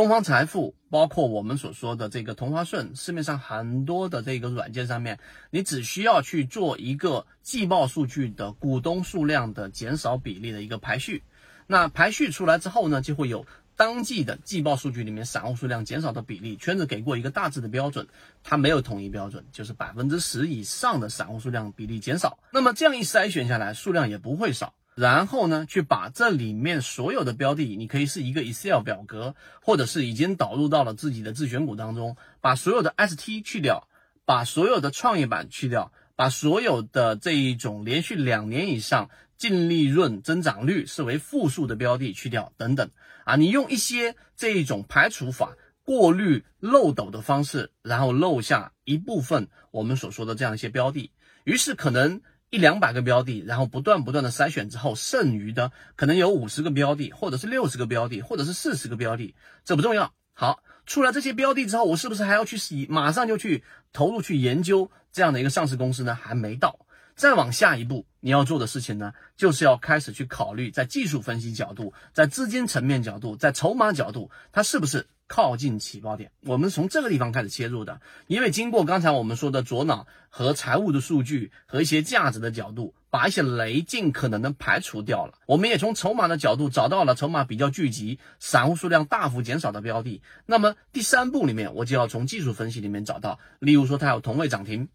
东方财富，包括我们所说的这个同花顺，市面上很多的这个软件上面，你只需要去做一个季报数据的股东数量的减少比例的一个排序，那排序出来之后呢，就会有当季的季报数据里面散户数量减少的比例，圈子给过一个大致的标准，它没有统一标准，就是百分之十以上的散户数量比例减少，那么这样一筛选下来，数量也不会少。然后呢，去把这里面所有的标的，你可以是一个 Excel 表格，或者是已经导入到了自己的自选股当中，把所有的 ST 去掉，把所有的创业板去掉，把所有的这一种连续两年以上净利润增长率视为负数的标的去掉，等等啊，你用一些这一种排除法、过滤漏斗的方式，然后漏下一部分我们所说的这样一些标的，于是可能。一两百个标的，然后不断不断的筛选之后，剩余的可能有五十个标的，或者是六十个标的，或者是四十个标的，这不重要。好，出来这些标的之后，我是不是还要去洗，马上就去投入去研究这样的一个上市公司呢？还没到。再往下一步，你要做的事情呢，就是要开始去考虑，在技术分析角度，在资金层面角度，在筹码角度，它是不是？靠近起爆点，我们从这个地方开始切入的。因为经过刚才我们说的左脑和财务的数据和一些价值的角度，把一些雷尽可能的排除掉了。我们也从筹码的角度找到了筹码比较聚集、散户数量大幅减少的标的。那么第三步里面，我就要从技术分析里面找到，例如说它有同位涨停，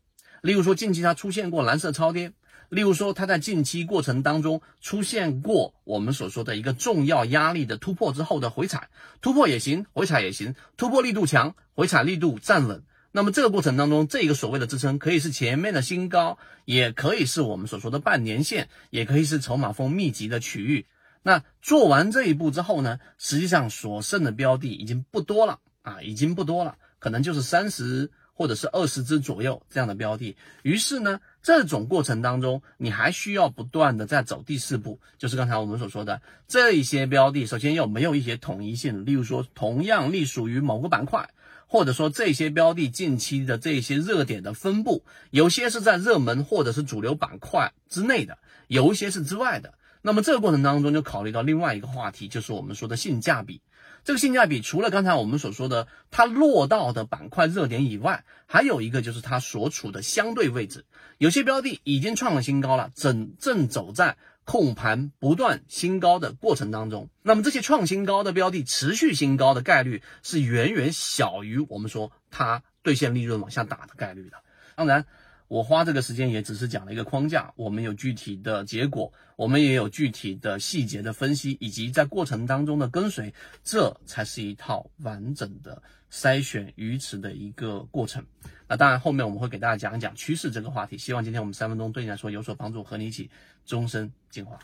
例如说近期它出现过蓝色超跌。例如说，它在近期过程当中出现过我们所说的一个重要压力的突破之后的回踩，突破也行，回踩也行，突破力度强，回踩力度站稳。那么这个过程当中，这个所谓的支撑可以是前面的新高，也可以是我们所说的半年线，也可以是筹码峰密集的区域。那做完这一步之后呢，实际上所剩的标的已经不多了啊，已经不多了，可能就是三十。或者是二十只左右这样的标的，于是呢，这种过程当中，你还需要不断的在走第四步，就是刚才我们所说的这一些标的，首先有没有一些统一性，例如说同样隶属于某个板块，或者说这些标的近期的这些热点的分布，有些是在热门或者是主流板块之内的，有一些是之外的。那么这个过程当中就考虑到另外一个话题，就是我们说的性价比。这个性价比除了刚才我们所说的它落到的板块热点以外，还有一个就是它所处的相对位置。有些标的已经创了新高了，正正走在控盘不断新高的过程当中。那么这些创新高的标的持续新高的概率是远远小于我们说它兑现利润往下打的概率的。当然。我花这个时间也只是讲了一个框架，我们有具体的结果，我们也有具体的细节的分析，以及在过程当中的跟随，这才是一套完整的筛选鱼池的一个过程。那当然，后面我们会给大家讲一讲趋势这个话题。希望今天我们三分钟对你来说有所帮助，和你一起终身进化。